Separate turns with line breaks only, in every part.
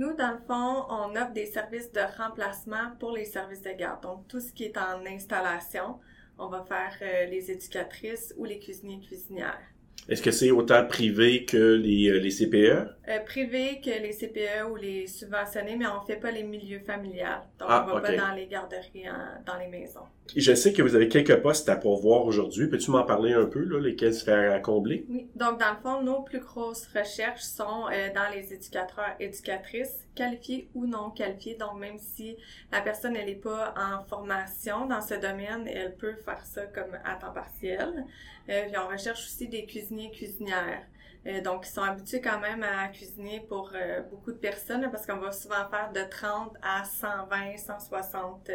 Nous, dans le fond, on offre des services de remplacement pour les services de garde. Donc, tout ce qui est en installation, on va faire euh, les éducatrices ou les cuisiniers cuisinières.
Est-ce que c'est autant privé que les, euh, les CPE?
Euh, privé que les CPE ou les subventionnés, mais on fait pas les milieux familiales. Donc,
Ah,
on va
ok.
pas dans les garderies, en- dans les maisons.
Je sais que vous avez quelques postes à pourvoir aujourd'hui. Peux-tu m'en parler un peu, là, lesquels se faire à combler?
Oui. Donc, dans le fond, nos plus grosses recherches sont euh, dans les éducateurs, éducatrices, qualifiés ou non qualifiés. Donc, même si la personne, elle n'est pas en formation dans ce domaine, elle peut faire ça comme à temps partiel. Euh, puis, on recherche aussi des cuisiniers, cuisinières. Euh, donc, ils sont habitués quand même à cuisiner pour euh, beaucoup de personnes, là, parce qu'on va souvent faire de 30 à 120, 160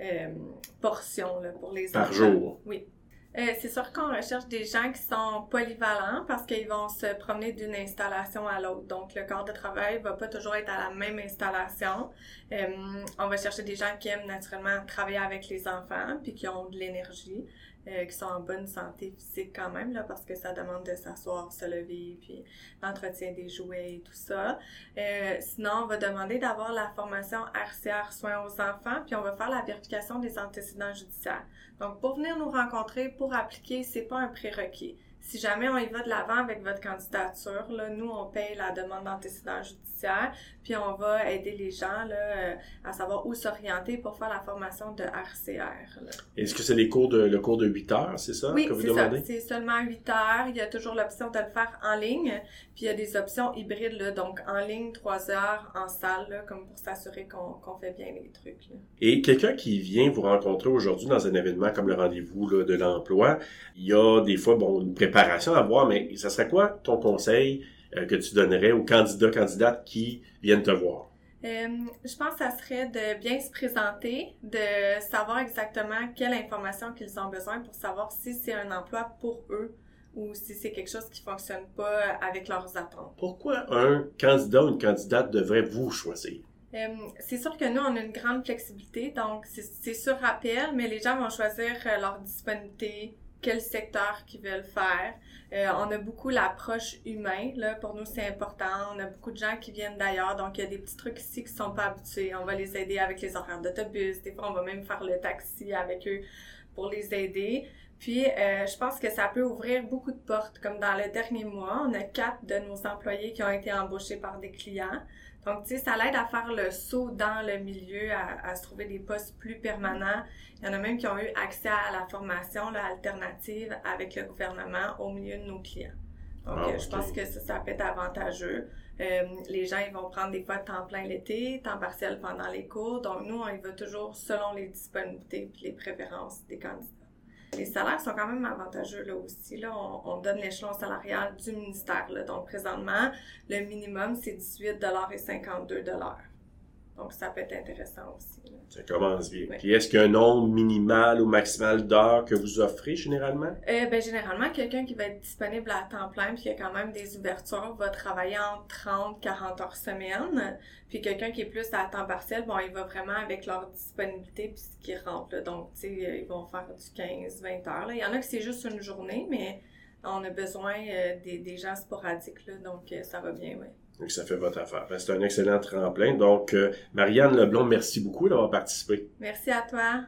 euh, portions là, pour les
Par
enfants.
jour.
Oui. C'est sûr qu'on recherche des gens qui sont polyvalents parce qu'ils vont se promener d'une installation à l'autre. Donc, le corps de travail va pas toujours être à la même installation. On va chercher des gens qui aiment naturellement travailler avec les enfants puis qui ont de l'énergie, euh, qui sont en bonne santé physique quand même, là, parce que ça demande de s'asseoir, se lever, puis l'entretien des jouets et tout ça. Euh, sinon, on va demander d'avoir la formation RCR soins aux enfants, puis on va faire la vérification des antécédents judiciaires. Donc, pour venir nous rencontrer, pour appliquer, c'est pas un prérequis. Si jamais on y va de l'avant avec votre candidature, là, nous, on paye la demande d'antécédents judiciaires, puis on va aider les gens là, euh, à savoir où s'orienter pour faire la formation de RCR.
Est-ce que c'est les cours de, le cours de 8 heures, c'est ça,
Oui,
que vous demandez?
C'est seulement 8 heures. Il y a toujours l'option de le faire en ligne. Puis il y a des options hybrides, là, donc en ligne, 3 heures, en salle, là, comme pour s'assurer qu'on qu'on fait bien les trucs. là.
Et quelqu'un qui vient vous rencontrer aujourd'hui dans un événement comme le rendez-vous de l'emploi, il y a des fois bon une préparation à avoir, mais ça serait quoi ton conseil euh, que tu donnerais aux candidats, candidates qui viennent te voir?
Euh, je pense que ça serait de bien se présenter, de savoir exactement quelle information qu'ils ont besoin pour savoir si c'est un emploi pour eux ou si c'est quelque chose qui fonctionne pas avec leurs attentes.
Pourquoi un candidat ou une candidate devrait vous choisir?
Euh, c'est sûr que nous, on a une grande flexibilité, donc c'est- sur appel, mais les gens vont choisir leur disponibilité, quel secteur qu'ils veulent faire. Euh, on a beaucoup l'approche humaine, là, pour nous c'est important. On a beaucoup de gens qui viennent d'ailleurs, donc il y a des petits trucs ici qui sont pas habitués. On va les aider avec les horaires d'autobus, des fois on va même faire le taxi avec eux pour les aider. Puis, euh, je pense que ça peut ouvrir beaucoup de portes. Comme dans le dernier mois, on a quatre de nos employés qui ont été embauchés par des clients. Donc, tu sais, ça l'aide à faire le saut dans le milieu, à, à se trouver des postes plus permanents. Il y en a même qui ont eu accès à la formation là, alternative avec le gouvernement au milieu de nos clients. Donc,
Ah,
euh, je pense que ça, ça peut être avantageux. Euh, les gens, ils vont prendre des fois temps plein l'été, temps partiel pendant les cours. Donc, nous, on y va toujours selon les disponibilités et les préférences des candidats. Les salaires sont quand même avantageux là aussi. Là, on, on donne l'échelon salarial du ministère. Là. Donc, présentement, le minimum, c'est 18,52 Donc, ça peut être intéressant aussi. là.
Ça commence bien.
Oui.
Puis est-ce qu'il y a un nombre minimal ou maximal d'heures que vous offrez généralement?
Euh, ben, généralement, quelqu'un qui va être disponible à temps plein puis qui a quand même des ouvertures va travailler en 30-40 heures semaine. Puis quelqu'un qui est plus à temps partiel, bon, il va vraiment avec leur disponibilité puis ce qui rentre. là. Donc, tu sais, euh, ils vont faire du 15-20 heures. Là. Il y en a que c'est juste une journée, mais on a besoin euh, des, des gens sporadiques, là, donc euh, ça va bien, oui.
Donc, ça fait votre affaire. C'est un excellent tremplin. Donc, euh, Marianne Leblond, merci beaucoup d'avoir participé.
Merci à toi.